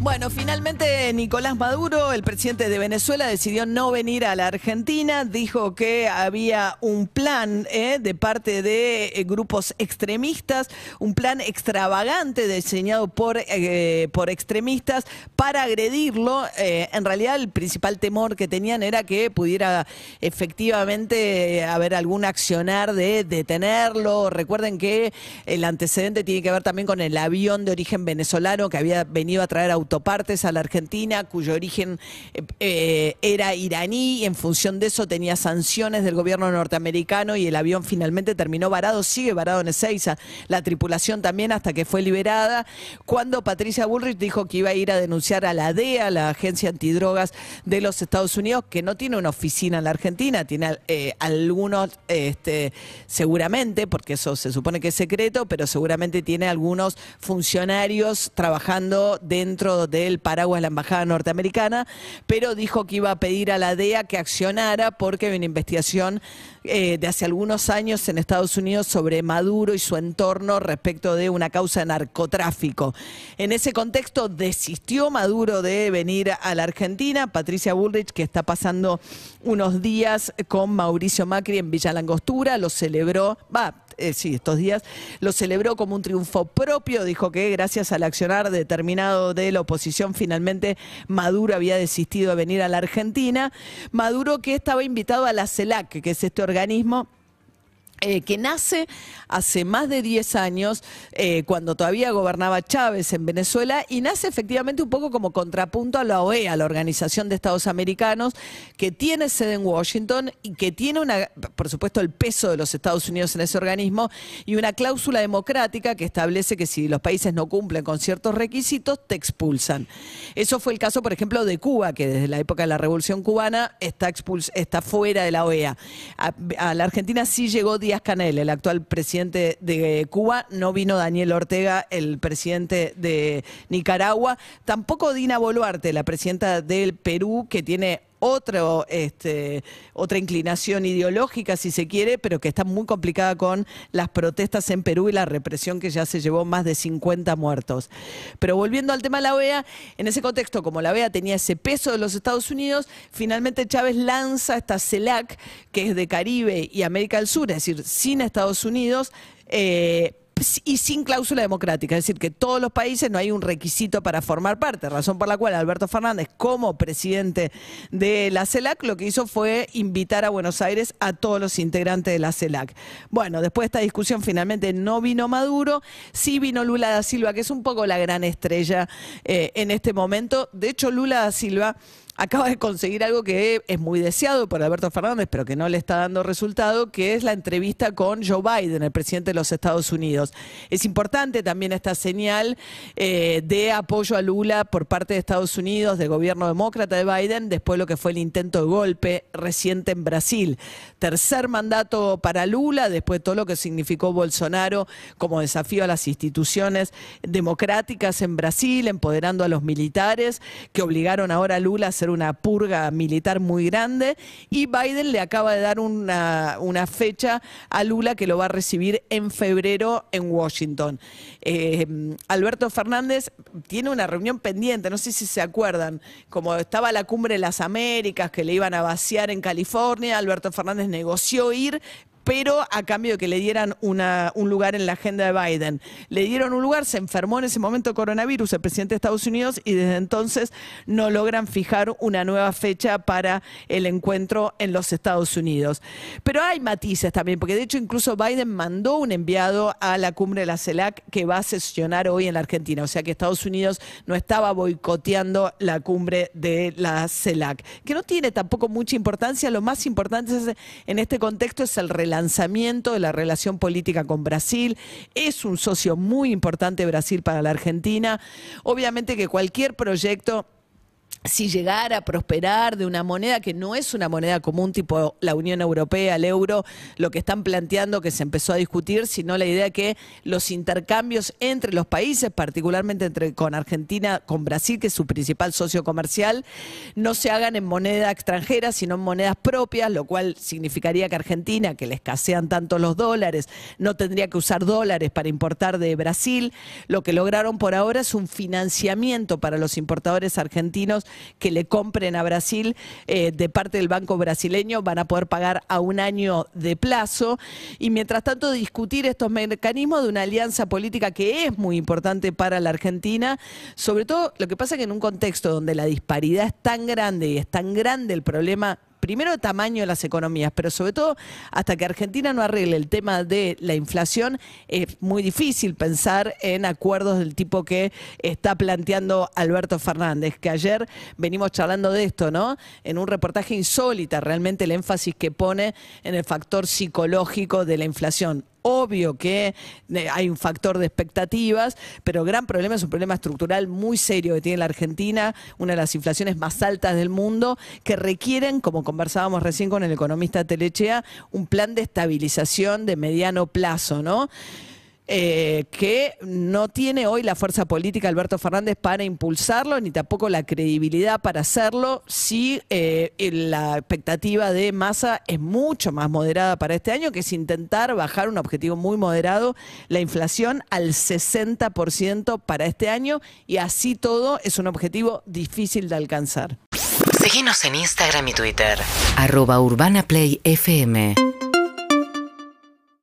Bueno, finalmente Nicolás Maduro, el presidente de Venezuela, decidió no venir a la Argentina. Dijo que había un plan eh, de parte de eh, grupos extremistas, un plan extravagante diseñado por, eh, por extremistas para agredirlo. En realidad, el principal temor que tenían era que pudiera efectivamente haber algún accionar de detenerlo. Recuerden que el antecedente tiene que ver también con el avión de origen venezolano que había venido a traer autopartes a la Argentina, cuyo origen eh, eh, era iraní y en función de eso tenía sanciones del gobierno norteamericano y el avión finalmente terminó varado, sigue varado en Ezeiza, la tripulación también hasta que fue liberada, cuando Patricia Bullrich dijo que iba a ir a denunciar a la DEA, la agencia antidrogas de los Estados Unidos, que no tiene una oficina en la Argentina, tiene eh, algunos, este, seguramente, porque eso se supone que es secreto, pero seguramente tiene algunos funcionarios trabajando dentro del paraguas la Embajada Norteamericana, pero dijo que iba a pedir a la DEA que accionara porque hay una investigación eh, de hace algunos años en Estados Unidos sobre Maduro y su entorno respecto de una causa de narcotráfico. En ese contexto desistió Maduro de venir a la Argentina. Patricia Bullrich, que está pasando unos días con Mauricio Macri en Villa Langostura, lo celebró, va, eh, sí, estos días, lo celebró como un triunfo propio, dijo que gracias al accionar determinado de la oposición, finalmente Maduro había desistido de venir a la Argentina. Maduro que estaba invitado a la CELAC, que es este organismo eh, que nace hace más de 10 años, eh, cuando todavía gobernaba Chávez en Venezuela, y nace efectivamente un poco como contrapunto a la OEA, la Organización de Estados Americanos, que tiene sede en Washington y que tiene, una, por supuesto, el peso de los Estados Unidos en ese organismo y una cláusula democrática que establece que si los países no cumplen con ciertos requisitos, te expulsan. Eso fue el caso, por ejemplo, de Cuba, que desde la época de la Revolución Cubana está, expuls- está fuera de la OEA. A, a la Argentina sí llegó Díaz Canel, el actual presidente de Cuba, no vino Daniel Ortega, el presidente de Nicaragua, tampoco Dina Boluarte, la presidenta del Perú, que tiene otro, este, otra inclinación ideológica, si se quiere, pero que está muy complicada con las protestas en Perú y la represión que ya se llevó más de 50 muertos. Pero volviendo al tema de la OEA, en ese contexto, como la OEA tenía ese peso de los Estados Unidos, finalmente Chávez lanza esta CELAC, que es de Caribe y América del Sur, es decir, sin Estados Unidos. eh, y sin cláusula democrática, es decir, que todos los países no hay un requisito para formar parte, razón por la cual Alberto Fernández, como presidente de la CELAC, lo que hizo fue invitar a Buenos Aires a todos los integrantes de la CELAC. Bueno, después de esta discusión finalmente no vino Maduro, sí vino Lula da Silva, que es un poco la gran estrella eh, en este momento. De hecho, Lula da Silva acaba de conseguir algo que es muy deseado por Alberto Fernández, pero que no le está dando resultado, que es la entrevista con Joe Biden, el presidente de los Estados Unidos. Es importante también esta señal eh, de apoyo a Lula por parte de Estados Unidos, del gobierno demócrata de Biden, después de lo que fue el intento de golpe reciente en Brasil. Tercer mandato para Lula, después de todo lo que significó Bolsonaro como desafío a las instituciones democráticas en Brasil, empoderando a los militares, que obligaron ahora a Lula a una purga militar muy grande. Y Biden le acaba de dar una, una fecha a Lula que lo va a recibir en febrero en Washington. Eh, Alberto Fernández tiene una reunión pendiente, no sé si se acuerdan, como estaba la cumbre de las Américas que le iban a vaciar en California, Alberto Fernández negoció ir, pero a cambio de que le dieran un lugar en la agenda de Biden. Le dieron un lugar, se enfermó en ese momento coronavirus el presidente de Estados Unidos y desde entonces no logran fijar una nueva fecha para el encuentro en los Estados Unidos. Pero hay matices también, porque de hecho incluso Biden mandó un enviado a la cumbre de la CELAC que va a sesionar hoy en la Argentina, o sea que Estados Unidos no estaba boicoteando la cumbre de la CELAC, que no tiene tampoco mucha importancia, lo más importante en este contexto es el relanzamiento de la relación política con Brasil. Es un socio muy importante Brasil para la Argentina. Obviamente que cualquier proyecto si llegara a prosperar de una moneda que no es una moneda común tipo la Unión Europea, el euro, lo que están planteando que se empezó a discutir, sino la idea que los intercambios entre los países, particularmente entre con Argentina, con Brasil, que es su principal socio comercial, no se hagan en moneda extranjera, sino en monedas propias, lo cual significaría que Argentina, que le escasean tanto los dólares, no tendría que usar dólares para importar de Brasil. Lo que lograron por ahora es un financiamiento para los importadores argentinos que le compren a Brasil eh, de parte del banco brasileño, van a poder pagar a un año de plazo. Y mientras tanto, discutir estos mecanismos de una alianza política que es muy importante para la Argentina, sobre todo lo que pasa que en un contexto donde la disparidad es tan grande y es tan grande el problema primero tamaño de las economías, pero sobre todo hasta que Argentina no arregle el tema de la inflación, es muy difícil pensar en acuerdos del tipo que está planteando Alberto Fernández, que ayer venimos charlando de esto, ¿no? En un reportaje insólita, realmente el énfasis que pone en el factor psicológico de la inflación obvio que eh, hay un factor de expectativas, pero gran problema es un problema estructural muy serio que tiene la Argentina, una de las inflaciones más altas del mundo, que requieren, como conversábamos recién con el economista Telechea, un plan de estabilización de mediano plazo, ¿no? Eh, que no tiene hoy la fuerza política Alberto Fernández para impulsarlo, ni tampoco la credibilidad para hacerlo, si eh, la expectativa de masa es mucho más moderada para este año, que es intentar bajar un objetivo muy moderado, la inflación al 60% para este año, y así todo es un objetivo difícil de alcanzar. Síguenos en Instagram y Twitter. Arroba Urbana Play FM.